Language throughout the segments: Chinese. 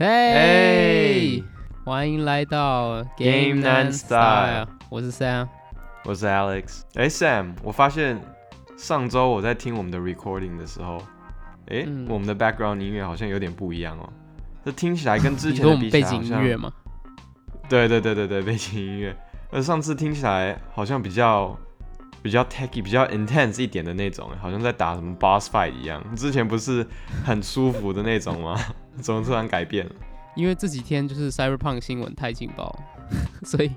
嘿，欢迎来到 Game Nine Style 我是 Sam。我是 Alex。哎，Sam，我发现上周我在听我们的 recording 的时候，哎、嗯我们的 background 音乐好像有点不一样哦。这听起来跟之前的比起们背景音乐吗？对对对对对，背景音乐。呃上次听起来好像比较比较 techy、比较 intense 一点的那种，好像在打什么 boss fight 一样。之前不是很舒服的那种吗？怎么突然改变了？因为这几天就是 Cyberpunk 新闻太劲爆，所以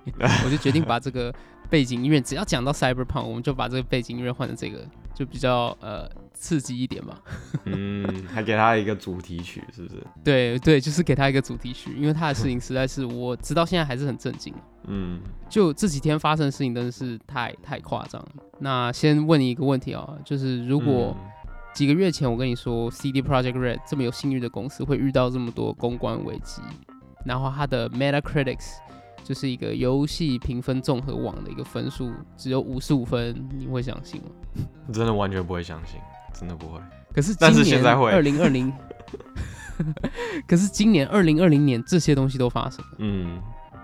我就决定把这个背景音乐，只要讲到 Cyberpunk，我们就把这个背景音乐换成这个，就比较呃刺激一点嘛。嗯，还给他一个主题曲，是不是？对对，就是给他一个主题曲，因为他的事情实在是我直到现在还是很震惊。嗯，就这几天发生的事情真的是太太夸张了。那先问你一个问题啊，就是如果嗯几个月前我跟你说 CD Project Red 这么有信誉的公司会遇到这么多公关危机，然后他的 Metacritics 就是一个游戏评分综合网的一个分数只有五十五分，你会相信吗？真的完全不会相信，真的不会。可是但是今年现在会二零二零，可是今年二零二零年这些东西都发生了。嗯，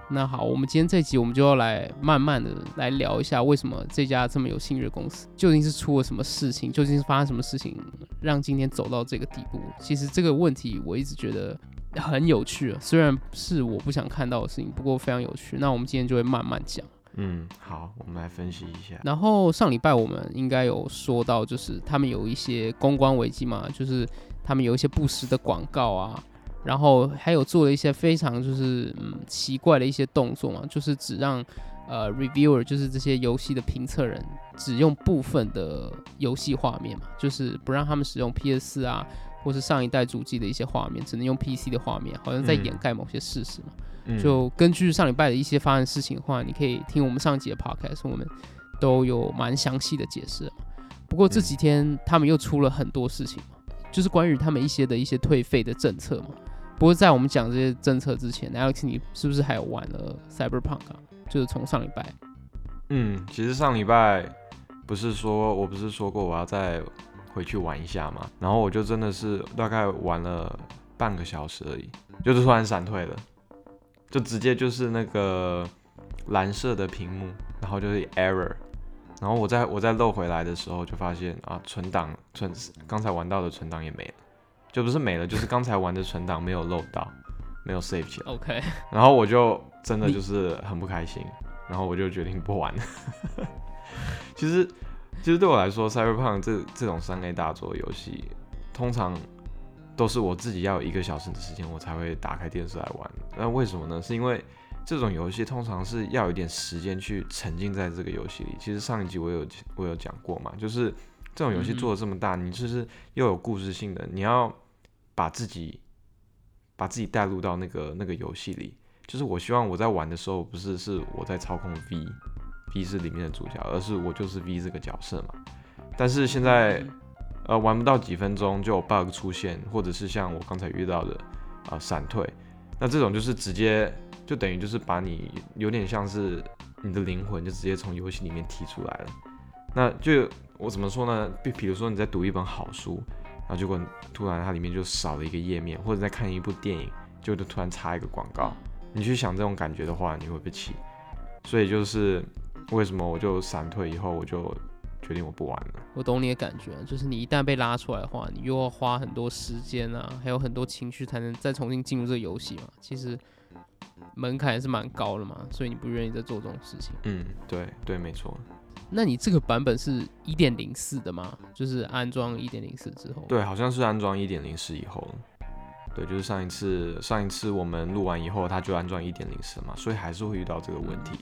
那好，我们今天这集我们就要来慢慢的来聊一下，为什么这家这么有信誉的公司究竟是出了什么事情，究竟是发生什么事情，让今天走到这个地步？其实这个问题我一直觉得很有趣啊，虽然是我不想看到的事情，不过非常有趣。那我们今天就会慢慢讲。嗯，好，我们来分析一下。然后上礼拜我们应该有说到，就是他们有一些公关危机嘛，就是他们有一些不实的广告啊，然后还有做了一些非常就是嗯奇怪的一些动作嘛，就是只让呃 reviewer 就是这些游戏的评测人只用部分的游戏画面嘛，就是不让他们使用 PS 啊或是上一代主机的一些画面，只能用 PC 的画面，好像在嗯掩盖某些事实嘛。嗯就根据上礼拜的一些发生事情的话，你可以听我们上集的 podcast，我们都有蛮详细的解释嘛。不过这几天他们又出了很多事情嘛，就是关于他们一些的一些退费的政策嘛。不过在我们讲这些政策之前，Alex，你是不是还有玩了 Cyberpunk 啊？就是从上礼拜，嗯，其实上礼拜不是说我不是说过我要再回去玩一下嘛，然后我就真的是大概玩了半个小时而已，就是突然闪退了，就直接就是那个蓝色的屏幕，然后就是 error，然后我再我再漏回来的时候就发现啊存档存刚才玩到的存档也没了，就不是没了，就是刚才玩的存档 没有漏到，没有 save 起来。OK，然后我就真的就是很不开心，然后我就决定不玩。了。其实，其实对我来说，Cyberpunk 这这种三 A 大作游戏，通常都是我自己要有一个小时的时间，我才会打开电视来玩。那为什么呢？是因为这种游戏通常是要有一点时间去沉浸在这个游戏里。其实上一集我有我有讲过嘛，就是这种游戏做的这么大，你就是又有故事性的，你要把自己把自己带入到那个那个游戏里。就是我希望我在玩的时候，不是是我在操控 V 是里面的主角，而是我就是 V 这个角色嘛。但是现在呃玩不到几分钟就有 bug 出现，或者是像我刚才遇到的啊、呃闪退，那这种就是直接就等于就是把你有点像是你的灵魂就直接从游戏里面踢出来了。那就我怎么说呢？比比如说你在读一本好书，然后结果突然它里面就少了一个页面，或者在看一部电影，就就突然插一个广告，你去想这种感觉的话，你会不会气？所以就是为什么我就闪退以后，我就决定我不玩了。我懂你的感觉，就是你一旦被拉出来的话，你又要花很多时间啊，还有很多情绪才能再重新进入这个游戏嘛。其实门槛也是蛮高的嘛，所以你不愿意再做这种事情。嗯，对对，没错。那你这个版本是一点零四的吗？就是安装一点零四之后？，对，好像是安装一点零四以后，对，就是上一次上一次我们录完以后，它就安装一点零四嘛，所以还是会遇到这个问题，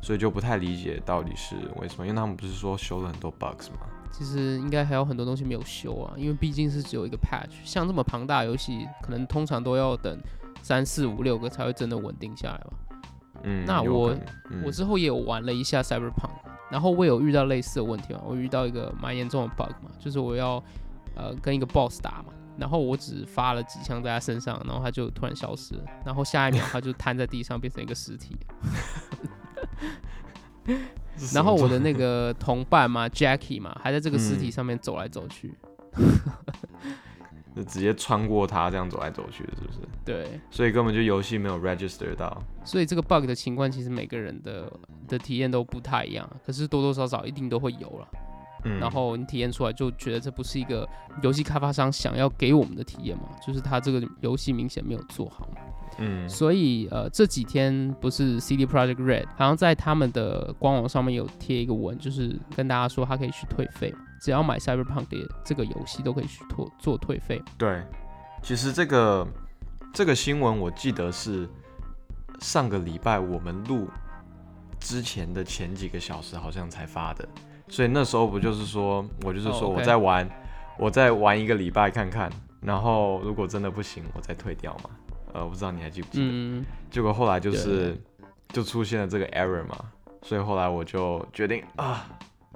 所以就不太理解到底是为什么，因为他们不是说修了很多 bugs 吗？其实应该还有很多东西没有修啊，因为毕竟是只有一个 patch，像这么庞大的游戏，可能通常都要等三四五六个才会真的稳定下来吧。嗯，那我我之后也有玩了一下 Cyberpunk，然后我有遇到类似的问题嘛，我遇到一个蛮严重的 bug 嘛，就是我要呃跟一个 boss 打嘛，然后我只发了几枪在他身上，然后他就突然消失了，然后下一秒他就瘫在地上变成一个尸体，然后我的那个同伴嘛 Jackie 嘛，还在这个尸体嗯上面走来走去，就 直接穿过它这样走来走去的，是不是？对，所以根本就游戏没有 register 到。所以这个 bug 的情况其实每个人的的体验都不太一样，可是多多少少一定都会有了。嗯，然后你体验出来就觉得这不是一个游戏开发商想要给我们的体验嘛，就是他这个游戏明显没有做好嘛。嗯，所以呃这几天不是 CD Project Red 好像在他们的官网上面有贴一个文，就是跟大家说他可以去退费，只要买 Cyberpunk 的这个游戏都可以去做做退费。对，其实这个这个新闻我记得是上个礼拜我们录之前的前几个小时好像才发的，所以那时候不就是说我就是哦说我在玩，我再玩一个礼拜看看，然后如果真的不行，我再退掉嘛。呃，我不知道你还记不记得？嗯，结果后来就是就出现了这个 error 嘛，所以后来我就决定啊，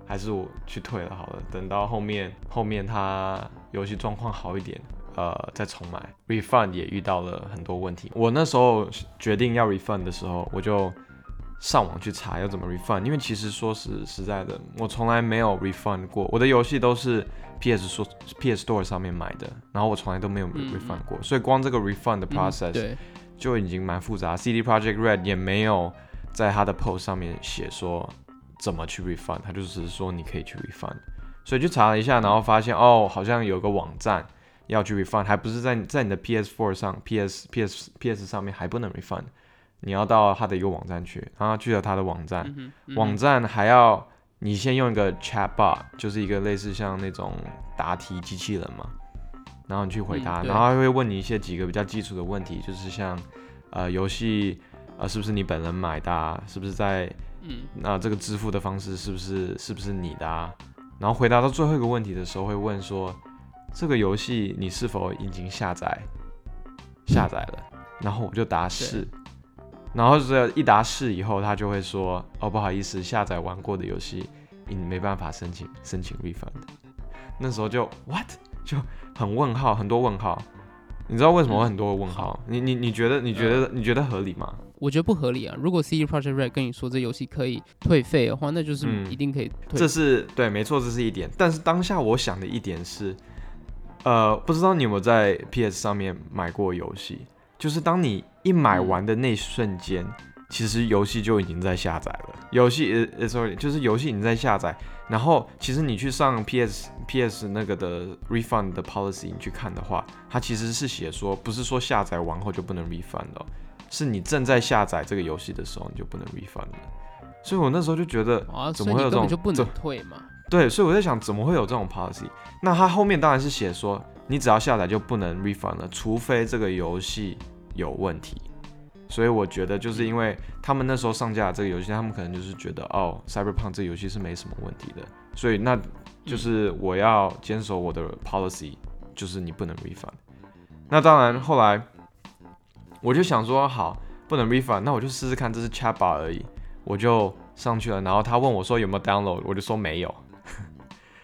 还是我去退了好了。等到后面后面它游戏状况好一点，呃，再重买。refund 也遇到了很多问题。我那时候决定要 refund 的时候，我就上网去查要怎么 refund，因为其实说实实在的，我从来没有 refund 过，我的游戏都是 PS 说 PS Store 上面买的，然后我从来都没有嗯 refund 过，所以光这个 refund 的嗯 process、对，就已经蛮复杂。CD Project Red 也没有在他的 post 上面写说怎么去 refund，他就只是说你可以去 refund。所以就查了一下，然后发现哦，好像有个网站要去 refund，还不是在在你的 PS4 上、PS PS PS 上面还不能 refund，你要到他的一个网站去，然后去了他的网站，嗯嗯网站还要你先用一个 chatbot，就是一个类似像那种答题机器人嘛，然后你去回答，嗯然后他会问你一些几个比较基础的问题，就是像呃游戏呃是不是你本人买的、啊，是不是在嗯那、这个支付的方式是不是是不是你的啊？然后回答到最后一个问题的时候会问说这个游戏你是否已经下载下载了？然后我就答是。然后这一答是以后，他就会说：“哦，不好意思，下载玩过的游戏，你没办法申请申请 refund。”那时候就 what 就很问号，很多问号。你知道为什么会很多问号？你你你觉得你觉得你觉得合理吗？我觉得不合理啊。如果 CD Projekt Red 跟你说这游戏可以退费的话，那就是嗯一定可以退。这是对，没错，这是一点。但是当下我想的一点是，呃，不知道你有没有在 PS 上面买过游戏？就是当你一买完的那瞬间，其实游戏就已经在下载了。游戏呃呃，sorry，就是游戏已经在下载。然后其实你去上 PS PS 那个的 refund 的 policy，你去看的话，它其实是写说，不是说下载完后就不能 refund 哦，是你正在下载这个游戏的时候，你就不能 refund 了。所以我那时候就觉得，啊，怎么会有这种这就不能退嘛。对，所以我在想，怎么会有这种 policy？那它后面当然是写说，你只要下载就不能 refund 了，除非这个游戏有问题。所以我觉得，就是因为他们那时候上架这个游戏，他们可能就是觉得，哦，Cyberpunk 这个游戏是没什么问题的，所以那就是我要坚守我的 policy，就是你不能 refund。那当然，后来我就想说，好，不能 refund，那我就试试看，这是 chatbot 而已，我就上去了。然后他问我说有没有 download，我就说没有。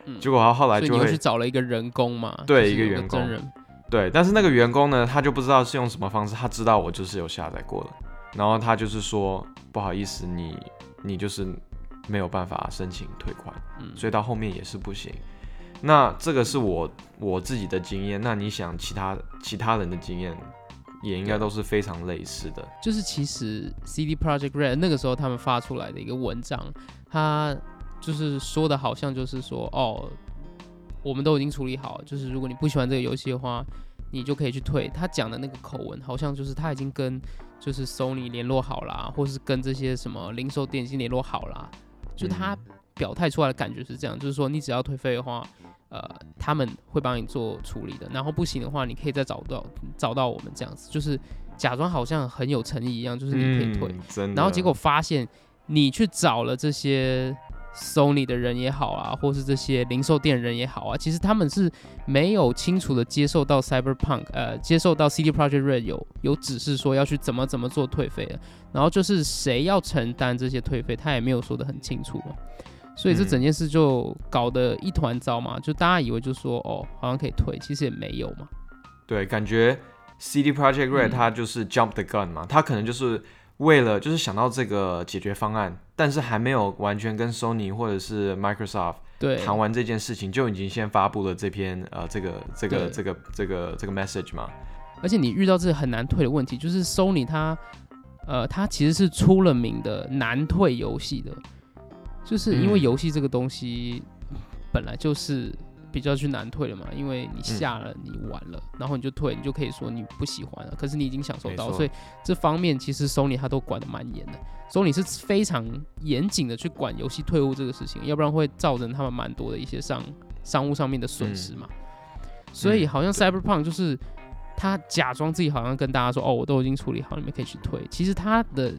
嗯结果他后来就去找了一个人工嘛？对一个员工真人。对，但是那个员工呢，他就不知道是用什么方式，他知道我就是有下载过了，然后他就是说不好意思，你你就是没有办法申请退款，嗯所以到后面也是不行。那这个是我我自己的经验，那你想其他其他人的经验也应该都是非常类似的。就是其实 CD Project Red 那个时候他们发出来的一个文章，他就是说的好像就是说，哦，我们都已经处理好，就是如果你不喜欢这个游戏的话，你就可以去退。他讲的那个口吻好像就是他已经跟就是 Sony 联络好啦，或是跟这些什么零售店已经联络好啦，就他嗯表态出来的感觉是这样，就是说你只要退费的话。呃，他们会帮你做处理的，然后不行的话，你可以再找到找到我们这样子，就是假装好像很有诚意一样，就是你可以退。然后结果发现你去找了这些 Sony 的人也好啊，或是这些零售店人也好啊，其实他们是没有清楚的接受到 Cyberpunk，呃，接受到 CD Projekt Red 有有指示说要去怎么怎么做退费的，然后就是谁要承担这些退费，他也没有说的很清楚嘛。所以这嗯整件事就搞得一团糟嘛，就大家以为就说哦，好像可以退，其实也没有嘛。对，感觉 CD Project Red 嗯它就是 jump the gun 嘛，它可能就是为了就是想到这个解决方案，但是还没有完全跟 Sony 或者是 Microsoft 对，谈完这件事情，就已经先发布了这篇呃这个这个这个这个这个 message 嘛。而且你遇到这个很难退的问题，就是 Sony 它，呃，它其实是出了名的难退游戏的，就是因为嗯。游戏这个东西本来就是比较去难退了嘛，因为你下了你玩了，然后你就退，你就可以说你不喜欢了，可是你已经享受到，所以这方面其实 Sony 它都管得蛮严的，Sony 是非常严谨的去管游戏退货这个事情，要不然会造成他们蛮多的一些商商务上面的损失嘛。所以嗯。好像 Cyberpunk 就是他假装自己好像跟大家说，哦，我都已经处理好，你们可以去退。其实他的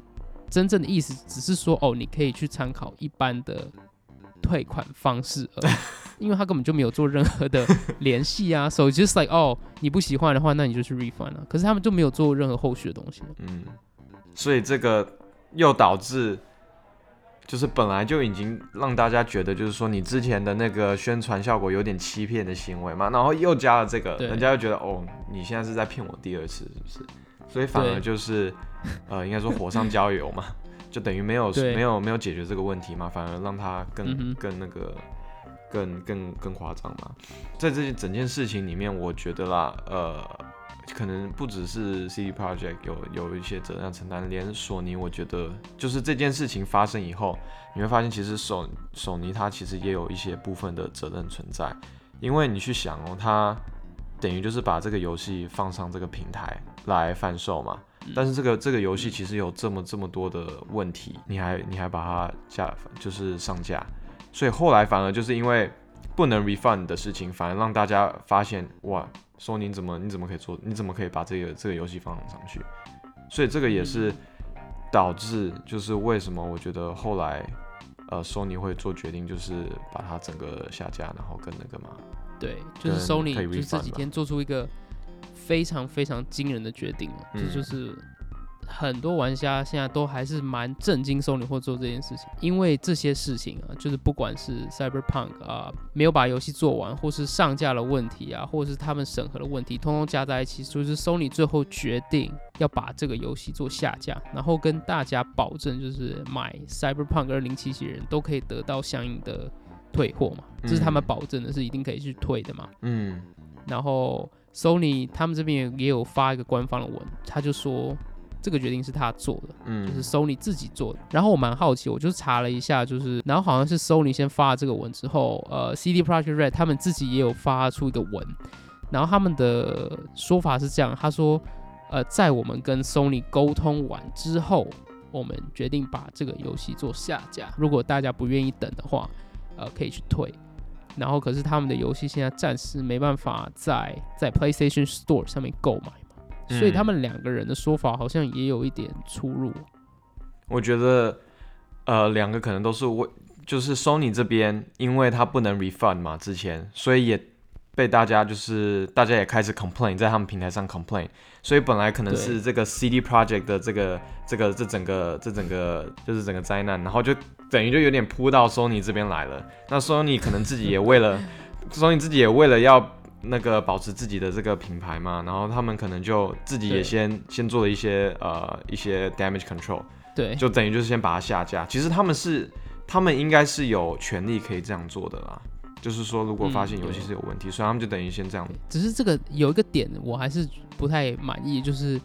真正的意思只是说，哦，你可以去参考一般的退款方式而已，因为他根本就没有做任何的 联系啊。So just like，哦，你不喜欢的话，那你就去 refund 啊。可是他们就没有做任何后续的东西。嗯，所以这个又导致，就是本来就已经让大家觉得，就是说你之前的那个宣传效果有点欺骗的行为嘛，然后又加了这个，人家又觉得哦，你现在是在骗我第二次，是不是？所以反而就是，呃，应该说火上浇油嘛，就等于没有没有没有解决这个问题嘛，反而让它更、嗯更那个更更更夸张嘛。在这整件事情里面，我觉得啦，呃，可能不只是 CD Project 有有一些责任要承担，连索尼，我觉得就是这件事情发生以后，你会发现其实索索尼它其实也有一些部分的责任存在，因为你去想哦，它等于就是把这个游戏放上这个平台来贩售嘛。但是这个这个游戏其实有这么这么多的问题，你还你还把它下就是上架，所以后来反而就是因为不能 refund 的事情，反而让大家发现哇，说你怎么你怎么可以做，你怎么可以把这个这个游戏放上去？所以这个也是导致就是为什么我觉得后来呃 Sony 会做决定，就是把它整个下架，然后跟那个嘛，对，就是跟 Sony 可以就是这几天做出一个非常非常惊人的决定这就是很多玩家现在都还是蛮震惊 Sony 会做这件事情，因为这些事情啊，就是不管是 Cyberpunk 啊没有把游戏做完，或是上架的问题啊，或者是他们审核的问题，通通加在一起，就是 Sony 最后决定要把这个游戏做下架，然后跟大家保证，就是买 Cyberpunk 二零七七的人都可以得到相应的退货嘛，这是他们嗯。保证的，是一定可以去退的嘛。嗯。然后 Sony 他们这边也也有发一个官方的文，他就说这个决定是他做的，嗯，就是 Sony 自己做的。然后我蛮好奇，我就查了一下，就是然后好像是 Sony 先发了这个文之后，呃，CD Projekt Red 他们自己也有发出一个文，然后他们的说法是这样，他说，呃，在我们跟 Sony 沟通完之后，我们决定把这个游戏做下架。如果大家不愿意等的话，呃，可以去退。然后可是他们的游戏现在暂时没办法在在 PlayStation Store 上面购买嘛，所以他嗯们两个人的说法好像也有一点出入。我觉得，呃，两个可能都是为，就是 Sony 这边，因为它不能 refund 嘛，之前，所以也被大家就是大家也开始 complain，在他们平台上 complain，所以本来可能是这个 CD Project 的这个这个这整个这整个就是整个灾难，然后就等于就有点扑到 Sony 这边来了。那 Sony 可能自己也为了 Sony 自己也为了要那个保持自己的这个品牌嘛，然后他们可能就自己也先先做了一些呃一些 damage control。对，就等于就是先把它下架。其实他们是，他们应该是有权利可以这样做的啦。就是说，如果发现游戏是有问题，所以他们就等于先这样。只是这个有一个点我还是不太满意，就是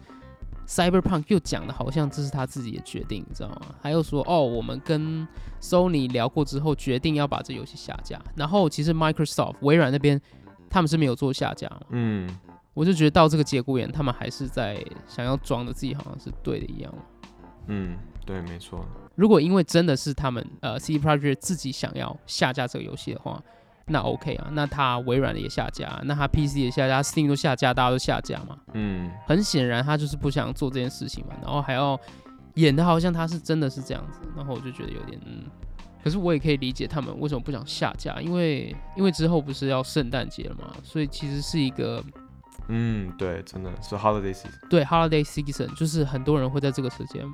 Cyberpunk 又讲的好像这是他自己的决定，你知道吗？还有说哦，我们跟 Sony 聊过之后，决定要把这游戏下架。然后其实 Microsoft 微软那边他们是没有做下架嘛，嗯，我就觉得到这个节骨眼，他们还是在想要装的自己好像是对的一样。嗯，对，没错。如果因为真的是他们呃 CD Projekt 自己想要下架这个游戏的话，那 OK 啊，那他微软的也下架，那他 PC 也下架他，Steam 都下架，大家都下架嘛。嗯，很显然他就是不想做这件事情嘛，然后还要演的好像他是真的是这样子，然后我就觉得有点嗯。可是我也可以理解他们为什么不想下架，因为因为之后不是要圣诞节了嘛，所以其实是一个嗯，对，真的是 holiday season。对 holiday season，就是很多人会在这个时间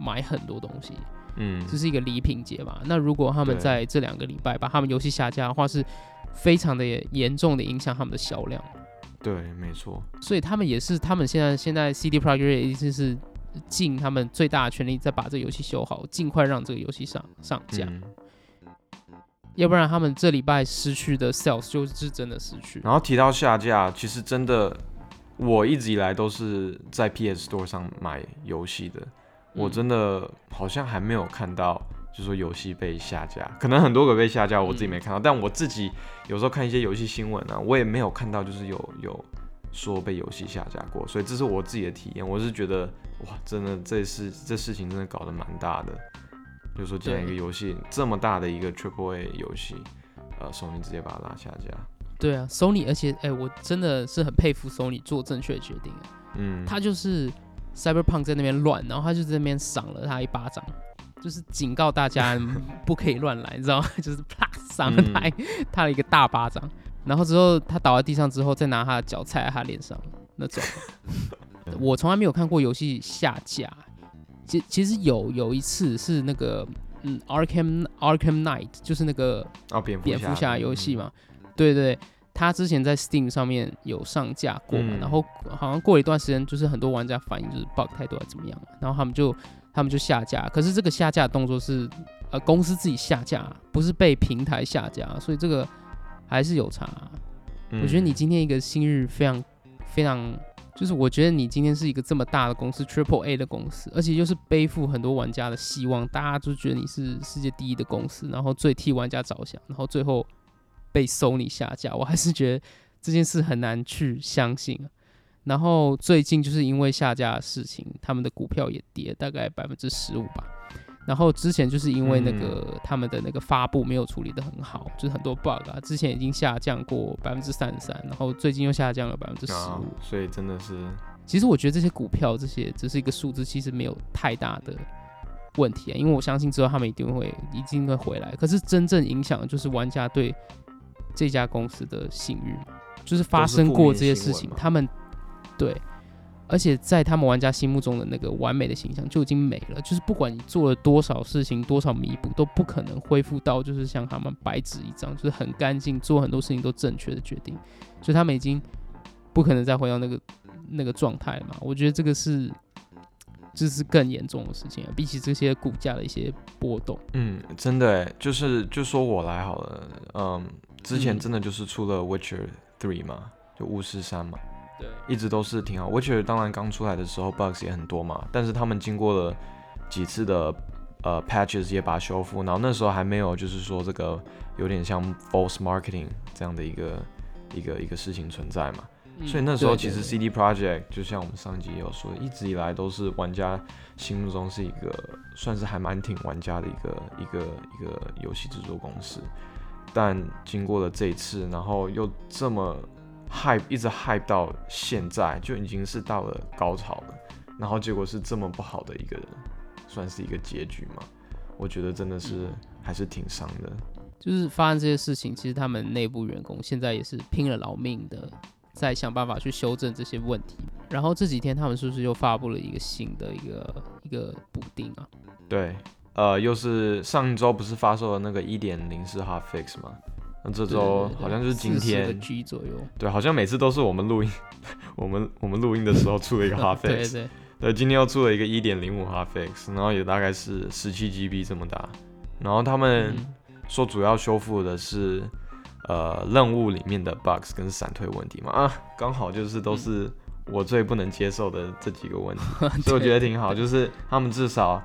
买很多东西，嗯这是一个礼品节嘛。那如果他们在这两个礼拜把他们游戏下架的话，是非常的严重的影响他们的销量。对，没错。所以他们也是，他们现在现在 CD Projekt 意思是尽他们最大的全力，在把这个游戏修好，尽快让这个游戏上上架。嗯要不然他们这礼拜失去的 sales 就是真的失去。然后提到下架，其实真的，我一直以来都是在 PS Store 上买游戏的，我嗯。真的好像还没有看到，就是说游戏被下架，可能很多个被下架，我自己没看到，但我自己有时候看一些游戏新闻啊，我也没有看到就是有有说被游戏下架过，所以这是我自己的体验，我是觉得哇，真的这事这事情真的搞得蛮大的，就是说，既然一个游戏这么大的一个 Triple A 游戏，呃，索尼直接把它拉下架，对啊，Sony，而且哎、我真的是很佩服 Sony 做正确的决定啊。嗯，他就是 Cyberpunk 在那边乱，然后他就在那边赏了他一巴掌，就是警告大家 不可以乱来，你知道吗？就是啪赏了他一、他了一个大巴掌，然后之后他倒在地上之后，再拿他的脚踩在他脸上那种。我从来没有看过游戏下架，其其实有有一次是那个嗯 Arkham Arkham Knight，就是那个哦，蝙蝠侠。游戏嘛，嘛，对对，他之前在 Steam 上面有上架过嘛，嗯。然后好像过了一段时间，就是很多玩家反映就是 bug 太多还是怎么样，然后他们就他们就下架，可是这个下架动作是呃公司自己下架，不是被平台下架，所以这个还是有差。嗯。我觉得你今天一个新日非常非常，就是我觉得你今天是一个这么大的公司，Triple A 的公司，而且又是背负很多玩家的希望，大家就觉得你是世界第一的公司，然后最替玩家着想，然后最后被 Sony 下架，我还是觉得这件事很难去相信啊。然后最近就是因为下架的事情，他们的股票也跌大概百分之十五吧。然后之前就是因为那个、他们的那个发布没有处理的很好，就是很多 bug 啊，之前已经下降过百分之三十三，然后最近又下降了百分之十啊五。，所以真的是，其实我觉得这些股票这些只是一个数字，其实没有太大的问题啊，因为我相信之后他们一定会一定会回来。可是真正影响的就是玩家对这家公司的信誉，就是发生过这些事情，他们对，而且在他们玩家心目中的那个完美的形象就已经没了，就是不管你做了多少事情，多少弥补，都不可能恢复到就是像他们白纸一张，就是很干净，做很多事情都正确的决定，所以他们已经不可能再回到那个那个状态了嘛。我觉得这个是。这是更严重的事情啊，比起这些股价的一些波动。嗯，真的哎，就是就说我来好了，嗯，之前嗯真的就是出了 Witcher Three 嘛，就巫师三嘛，对，一直都是挺好。Witcher 当然刚出来的时候 bugs 也很多嘛，但是他们经过了几次的呃 patches 也把它修复，然后那时候还没有就是说这个有点像 false marketing 这样的一个一个一个事情存在嘛。所以那时候其实 CD Project 就像我们上集也有说，一直以来都是玩家心目中是一个算是还蛮挺玩家的一个一个一个游戏制作公司。但经过了这一次，然后又这么 hype 一直 hype 到现在，就已经是到了高潮了。然后结果是这么不好的一个，算是一个结局嘛？我觉得真的是还是挺伤的。就是发生这些事情，其实他们内部员工现在也是拼了老命的，在想办法去修正这些问题。然后这几天他们是不是又发布了一个新的一个一个补丁啊？对，呃，又是上一周不是发售了那个一点零是 hot fix 吗？那这周好像就是今个天，G 左右。对，好像每次都是我们录音，我们我们录音的时候出了一个 hot 对 fix，对，对，今天又出了一个一点零五 hot fix，然后也大概是十七 GB 这么大，然后他们嗯说主要修复的是呃任务里面的 bugs 跟闪退问题嘛，啊，刚好就是都是我最不能接受的这几个问题。所以我觉得挺好，就是他们至少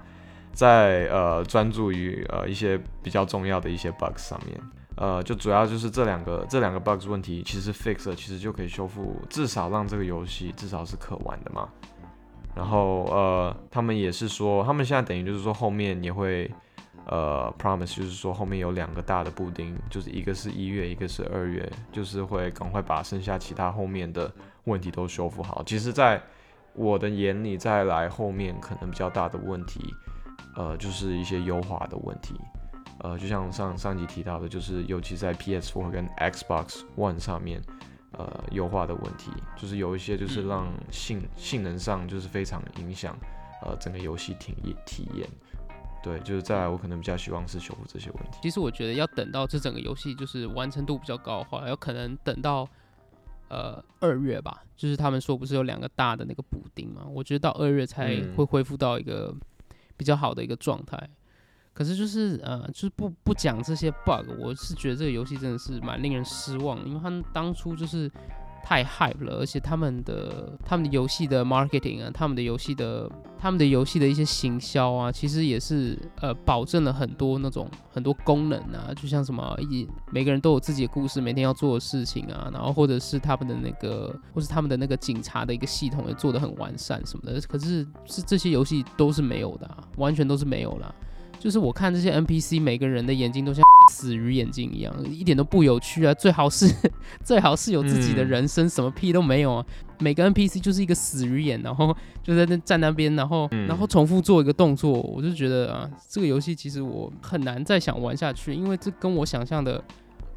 在呃专注于呃一些比较重要的一些 bugs 上面，呃，就主要就是这两个这两个 bugs 问题，其实 fix 了，其实就可以修复，至少让这个游戏至少是可玩的嘛。然后呃，他们也是说，他们现在等于就是说后面也会呃 promise，就是说后面有两个大的布丁，就是一个是一月，一个是二月，就是会赶快把剩下其他后面的问题都修复好。其实，在我的眼里，再来后面可能比较大的问题，呃，就是一些优化的问题。呃，就像上上集提到的，就是尤其在 PS4 跟 Xbox One 上面，呃，优化的问题，就是有一些就是让性性能上就是非常影响呃整个游戏体验体验。对，就是再来我可能比较希望是修复这些问题。其实我觉得要等到这整个游戏就是完成度比较高的话，有可能等到呃二月吧，就是他们说不是有两个大的那个补丁嘛，我觉得到二月才嗯会恢复到一个比较好的一个状态。可是就是呃，就是不不讲这些 bug，我是觉得这个游戏真的是蛮令人失望，因为他们当初就是太 hype 了，而且他们的他们的游戏的 marketing 啊，他们的游戏的他们的游戏的一些行销啊，其实也是呃保证了很多那种很多功能啊，就像什么一每个人都有自己的故事，每天要做的事情啊，然后或者是他们的那个，或是他们的那个警察的一个系统也做得很完善什么的，可是是这些游戏都是没有的、完全都是没有啦。就是我看这些 NPC 每个人的眼睛都像 死鱼眼睛一样，一点都不有趣啊！最好是 最好是有自己的嗯人生，什么屁都没有啊！每个 NPC 就是一个死鱼眼，然后 就在那站那边，然后、嗯然后重复做一个动作，我就觉得啊，这个游戏其实我很难再想玩下去，因为这跟我想象的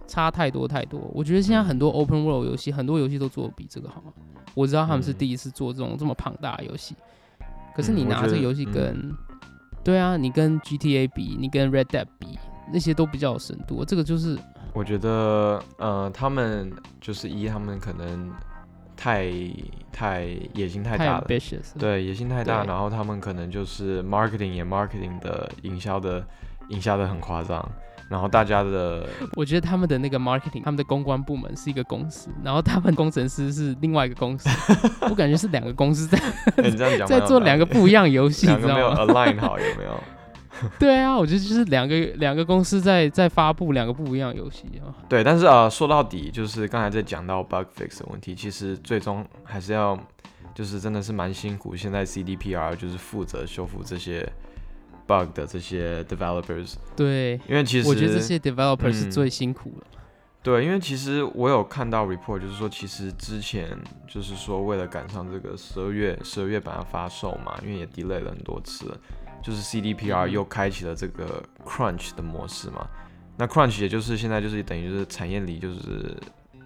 差太多太多。我觉得现在很多 Open World 游戏，很多游戏都做的比这个好。我知道他们是嗯第一次做这种这么庞大的游戏，可是你拿这个游戏嗯跟对啊，你跟 GTA 比，你跟 Red Dead 比，那些都比较有深度。这个就是我觉得呃，他们就是一，他们可能太太野心太太大了。对，野心太大，然后他们可能就是 marketing 也 marketing 的营销的营销的很夸张，然后大家的 我觉得他们的那个 marketing，他们的公关部门是一个公司，然后他们工程师是另外一个公司，我感觉是两个公司在 在做两个不一样游戏，知道吗？align 好，有没有？对啊，我觉得就是两个两个公司在在发布两个不一样的游戏啊。对，但是呃，说到底就是刚才在讲到 bug fix 的问题，其实最终还是要就是真的是蛮辛苦。现在 CDPR 就是负责修复这些 bug 的这些 developers，对，因为其实我觉得这些 developers 是嗯最辛苦的。对，因为其实我有看到 report，就是说其实之前就是说为了赶上这个十二月十二月版的发售嘛，因为也 delay 了很多次了，就是 CDPR 嗯又开启了这个 crunch 的模式嘛。那 crunch 也就是现在就是等于就是产业里就是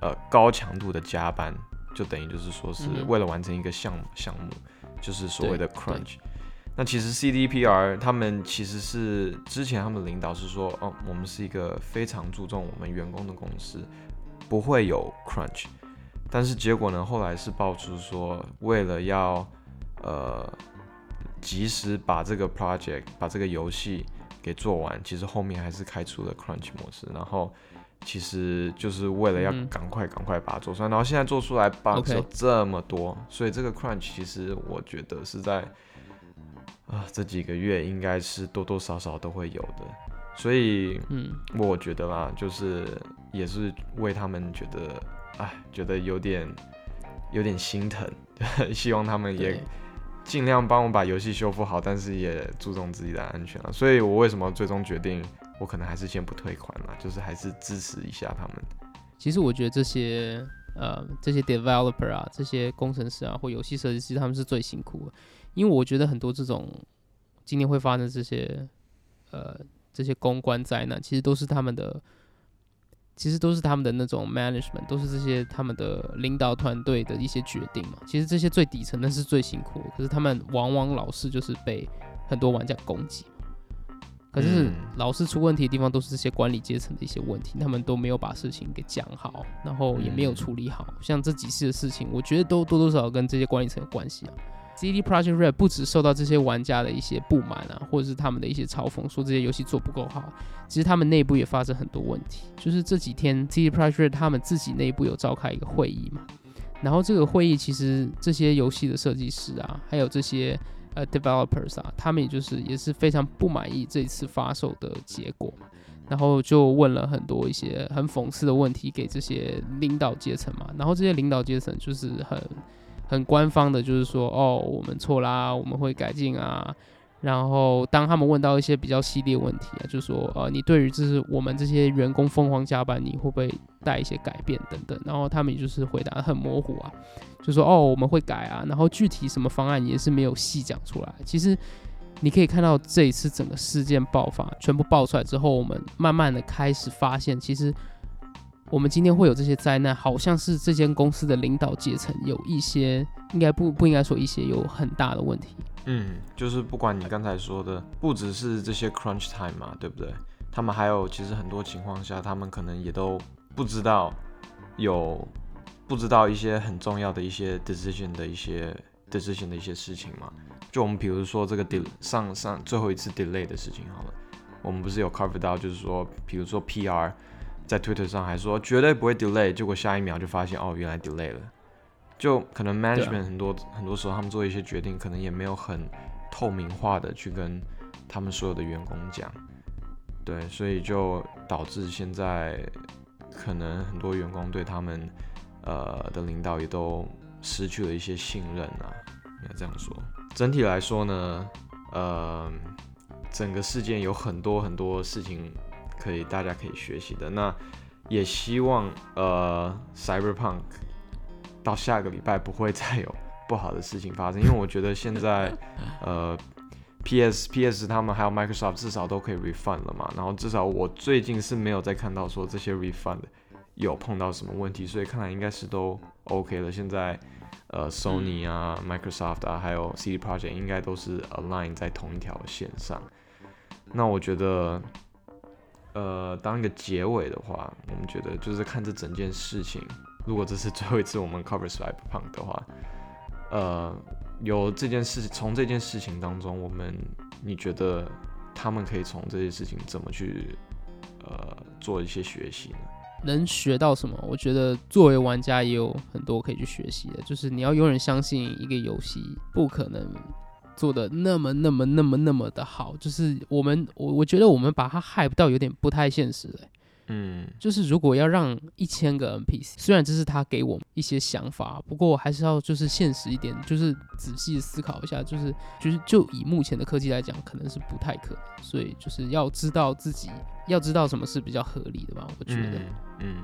呃高强度的加班，就等于就是说是为了完成一个项目项目，就是所谓的 crunch。那其实 CDPR 他们其实是之前他们领导是说，哦，我们是一个非常注重我们员工的公司，不会有 crunch。但是结果呢，后来是爆出说，为了要呃及时把这个 project 把这个游戏给做完，其实后面还是开出了 crunch 模式，然后其实就是为了要嗯。赶快赶快把它做出来，然后现在做出来 bug 有这么多，所以这个 crunch 其实我觉得是在啊这几个月应该是多多少少都会有的，所以嗯，我觉得啦，就是也是为他们觉得，哎，觉得有点有点心疼，希望他们也对尽量帮我把游戏修复好，但是也注重自己的安全啊。所以我为什么最终决定，我可能还是先不退款啦，就是还是支持一下他们。其实我觉得这些呃这些 developer 啊，这些工程师啊或游戏设计师，他们是最辛苦的，因为我觉得很多这种今天会发生这些呃这些公关灾难，其实都是他们的，其实都是他们的那种 management，都是这些他们的领导团队的一些决定嘛。其实这些最底层的是最辛苦的，可是他们往往老是就是被很多玩家攻击。可是嗯老是出问题的地方都是这些管理阶层的一些问题，他们都没有把事情给讲好，然后也没有嗯处理好。像这几次的事情，我觉得都多多少少跟这些管理层有关系啊。CD Projekt Red 不止受到这些玩家的一些不满啊，或者是他们的一些嘲讽，说这些游戏做不够好，其实他们内部也发生很多问题。就是这几天 CD Projekt Red 他们自己内部有召开一个会议嘛，然后这个会议其实这些游戏的设计师啊，还有这些呃 developers 啊，他们也就是也是非常不满意这一次发售的结果嘛，然后就问了很多一些很讽刺的问题给这些领导阶层嘛，然后这些领导阶层就是很很官方的，就是说哦我们错啦，我们会改进啊。然后，当他们问到一些比较犀利的问题啊，就说呃，你对于就是我们这些员工疯狂加班，你会不会带一些改变等等？然后他们就是回答很模糊啊，就说哦我们会改啊，然后具体什么方案也是没有细讲出来。其实你可以看到这一次整个事件爆发，全部爆出来之后，我们慢慢的开始发现，其实我们今天会有这些灾难，好像是这间公司的领导阶层有一些，应该不不应该说一些有很大的问题。嗯，就是不管你刚才说的，不只是这些 crunch time 嘛，对不对？他们还有其实很多情况下，他们可能也都不知道有不知道一些很重要的一些 decision 的一些 decision 的一些事情嘛。就我们比如说这个 del 上上最后一次 delay 的事情好了，我们不是有 cover 到，就是说，比如说 PR 在 Twitter 上还说绝对不会 delay，结果下一秒就发现哦，原来 delay 了。就可能 management 很多很多时候他们做一些决定，可能也没有很透明化的去跟他们所有的员工讲，对，所以就导致现在可能很多员工对他们呃的领导也都失去了一些信任啊，应该这样说。整体来说呢，呃，整个事件有很多很多事情可以大家可以学习的，那也希望呃 Cyberpunk。到下个礼拜不会再有不好的事情发生，因为我觉得现在，呃，PS、PS 他们还有 Microsoft 至少都可以 refund 了嘛，然后至少我最近是没有再看到说这些 refund 有碰到什么问题，所以看来应该是都 OK 了。现在，呃，Sony 啊、Microsoft 啊，还有 CD Project 应该都是 align 在同一条线上。那我觉得，呃，当一个结尾的话，我们觉得就是看这整件事情。如果这是 最后一次我们 cover Cyberpunk 的话，呃，有这件事，从这件事情当中，我们你觉得他们可以从这些事情怎么去呃做一些学习呢？能学到什么？我觉得作为玩家也有很多可以去学习的，就是你要永远相信一个游戏不可能做的那么那么那么那么的好，就是我们我我觉得我们把它 hype 到有点不太现实了。嗯，就是如果要让一千个 NPC，虽然这是他给我们一些想法，不过还是要就是现实一点，就是仔细思考一下，就是就是就以目前的科技来讲，可能是不太可能，所以就是要知道自己要知道什么是比较合理的吧，我觉得。嗯，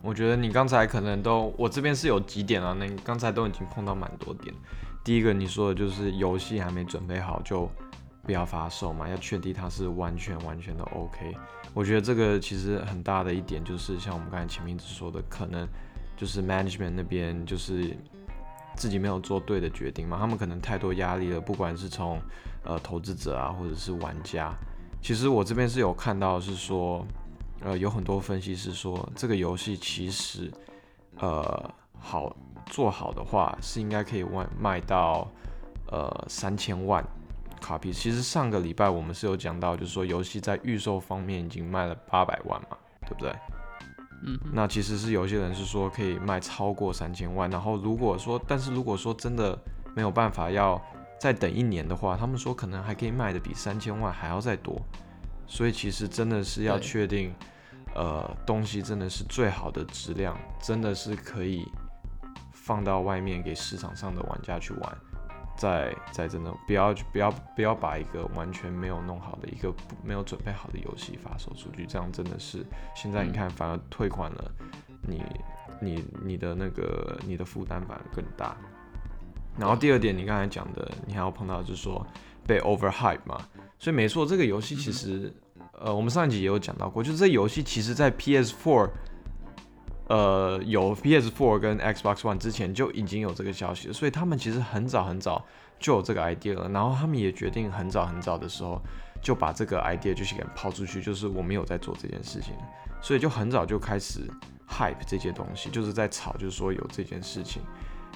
我觉得你刚才可能都，我这边是有几点啊，那你刚才都已经碰到蛮多点。第一个你说的就是游戏还没准备好就不要发售嘛，要确定它是完全完全的 OK。我觉得这个其实很大的一点就是，像我们刚才前面只说的，可能就是 management 那边就是自己没有做对的决定嘛，他们可能太多压力了，不管是从呃投资者啊，或者是玩家。其实我这边是有看到是说，呃，有很多分析是说，这个游戏其实呃好做好的话，是应该可以卖卖到呃三千万。卡皮其实上个礼拜我们是有讲到，就是说游戏在预售方面已经卖了八百万嘛，对不对？嗯，那其实是有些人是说可以卖超过三千万，然后如果说，但是如果说真的没有办法要再等一年的话，他们说可能还可以卖的比三千万还要再多，所以其实真的是要确定，呃，东西真的是最好的质量，真的是可以放到外面给市场上的玩家去玩。再再真的不要不要不要把一个完全没有弄好的一个没有准备好的游戏发售出去，这样真的是现在你看反而退款了，你你你的那个你的负担反而更大。然后第二点，你刚才讲的，你还要碰到就是说被 overhype 嘛，所以没错，这个游戏其实呃我们上一集也有讲到过，就是这游戏其实在 PS4。呃，有 PS4 跟 Xbox One 之前就已经有这个消息，所以他们其实很早很早就有这个 idea 了。然后他们也决定很早很早的时候就把这个 idea 就是给抛出去，就是我们有在做这件事情，所以就很早就开始 hype 这些东西，就是在炒，就是说有这件事情。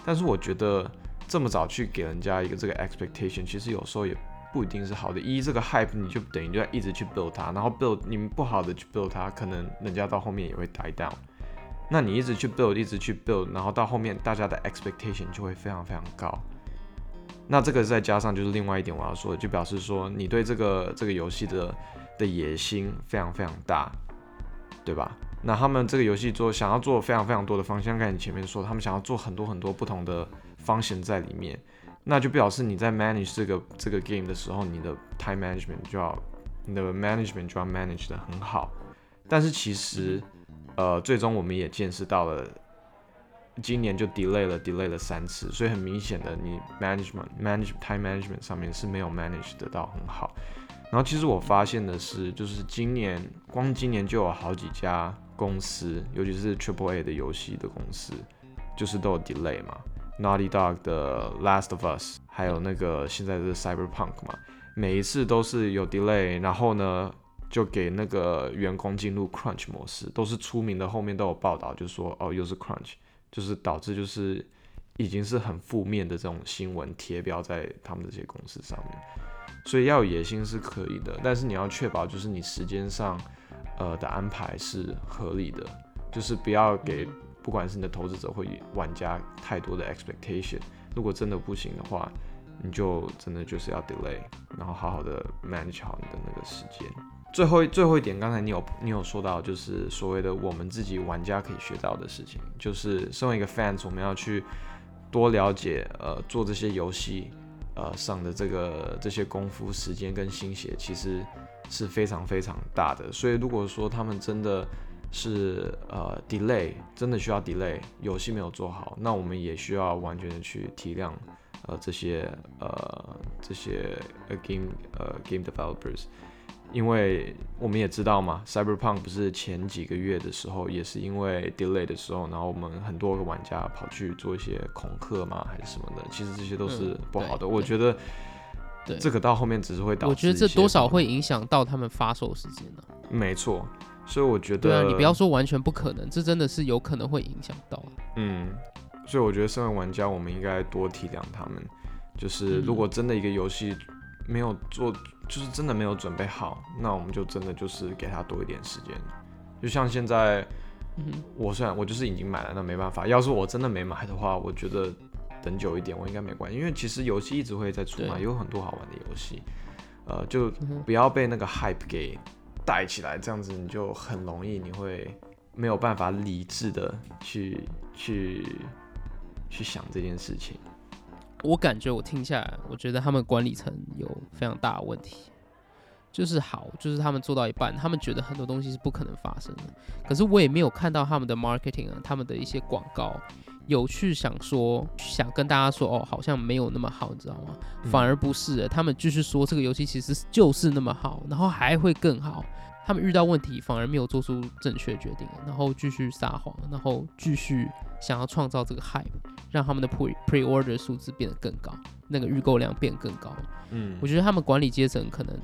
但是我觉得这么早去给人家一个这个 expectation，其实有时候也不一定是好的。一，这个 hype 你就等于就要一直去 build 它，然后 build 你们不好的去 build 它，可能人家到后面也会 die down。那你一直去 build，一直去 build，然后到后面大家的 expectation 就会非常非常高。那这个再加上就是另外一点我要说的，就表示说你对这个这个游戏的的野心非常非常大，对吧？那他们这个游戏做想要做非常非常多的方向，看你前面说他们想要做很多很多不同的方向在里面，那就表示你在 manage 这个这个 game 的时候，你的 time management 就要你的 management 就要 manage 的很好。但是其实。呃，最终我们也见识到了，今年就 delay 了，delay 了三次，所以很明显的，你 management manage time management 上面是没有 manage 得到很好。然后其实我发现的是，就是今年光今年就有好几家公司，尤其是 Triple A 的游戏的公司，就是都有 delay 嘛，Naughty Dog 的 Last of Us，还有那个现在的 Cyberpunk 嘛，每一次都是有 delay，然后呢？就给那个员工进入 crunch 模式，都是出名的，后面都有报道，就说哦，又是 crunch，就是导致就是已经是很负面的这种新闻贴标在他们这些公司上面。所以要有野心是可以的，但是你要确保就是你时间上呃的安排是合理的，就是不要给不管是你的投资者或玩家太多的 expectation。如果真的不行的话，你就真的就是要 delay，然后好好的 manage 好你的那个时间。最后最后一点，刚才你有你有说到，就是所谓的我们自己玩家可以学到的事情，就是身为一个 fans，我们要去多了解呃做这些游戏呃上的这个这些功夫、时间跟心血，其实是非常非常大的。所以如果说他们真的是呃 delay，真的需要 delay，游戏没有做好，那我们也需要完全的去体谅。呃，这些呃，这些 game 呃 game developers，因为我们也知道嘛，Cyberpunk 不是前几个月的时候，也是因为 delay 的时候，然后我们很多个玩家跑去做一些恐吓嘛，还是什么的，其实这些都是不好的。我觉得，对这个到后面只是会导致，我觉得这多少会影响到他们发售时间呢。没错，所以我觉得，对啊，你不要说完全不可能，这真的是有可能会影响到。嗯。所以我觉得，身为玩家，我们应该多体谅他们。就是如果真的一个游戏没有做，就是真的没有准备好，那我们就真的就是给他多一点时间。就像现在，我虽然我就是已经买了，那没办法。要是我真的没买的话，我觉得等久一点我应该没关系，因为其实游戏一直会在出嘛，有很多好玩的游戏。呃，就不要被那个 hype 给带起来，这样子你就很容易你会没有办法理智的去去。去想这件事情，我感觉我听下来，我觉得他们管理层有非常大的问题。就是好，就是他们做到一半，他们觉得很多东西是不可能发生的。可是我也没有看到他们的 marketing 啊，他们的一些广告有去想说，想跟大家说，哦，好像没有那么好，你知道吗？反而不是，他们继续说这个游戏其实就是那么好，然后还会更好。他们遇到问题反而没有做出正确决定，然后继续撒谎，然后继续想要创造这个 hype，让他们的 pre pre order 数字变得更高，那个预购量变更高。嗯，我觉得他们管理阶层可能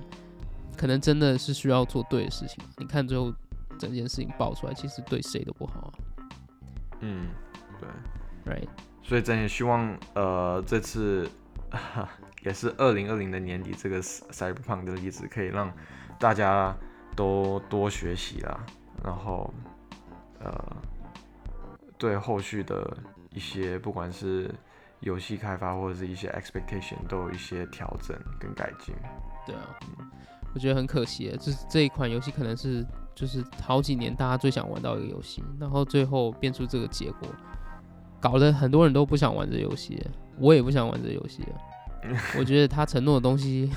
可能真的是需要做对的事情。你看最后整件事情爆出来，其实对谁都不好啊。嗯，对，right。所以真也希望呃这次 也是二零二零的年底，这个 Cyberpunk 的例子可以让大家。都多学习啦，然后，呃，对后续的一些不管是游戏开发或者是一些 expectation 都有一些调整跟改进。对啊，我觉得很可惜，就是这一款游戏可能是就是好几年大家最想玩到一个游戏，然后最后变出这个结果，搞得很多人都不想玩这游戏，我也不想玩这游戏。我觉得他承诺的东西。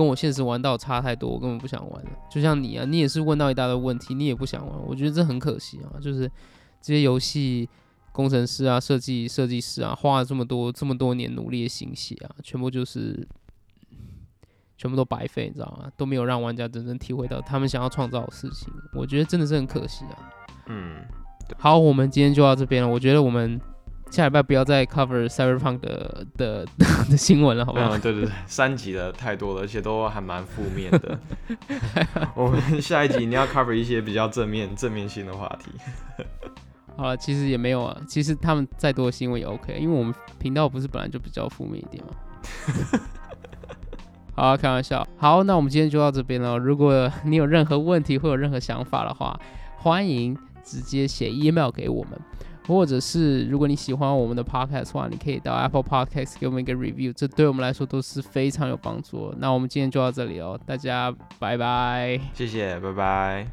跟我现实玩到差太多，我根本不想玩了。就像你啊，你也是问到一大堆问题，你也不想玩。我觉得这很可惜啊，就是这些游戏工程师啊、设计设计师啊，花了这么多这么多年努力的心血啊，全部就是全部都白费，你知道吗？都没有让玩家真正体会到他们想要创造的事情。我觉得真的是很可惜啊。嗯，好，我们今天就到这边了。我觉得我们。下礼拜不要再 cover Cyberpunk 的的的新闻了，好不好？嗯，对对对，三集的太多了，而且都还蛮负面的。我们下一集你要 cover 一些比较正面、正面性的话题。好了，其实也没有啊，其实他们再多的新闻也 OK，因为我们频道不是本来就比较负面一点嘛。好，开玩笑。好，那我们今天就到这边了。如果你有任何问题或有任何想法的话，欢迎直接写 email 给我们。或者是如果你喜欢我们的 podcast 的话，你可以到 Apple Podcast 给我们一个 review，这对我们来说都是非常有帮助。那我们今天就到这里哦，大家拜拜，谢谢，拜拜。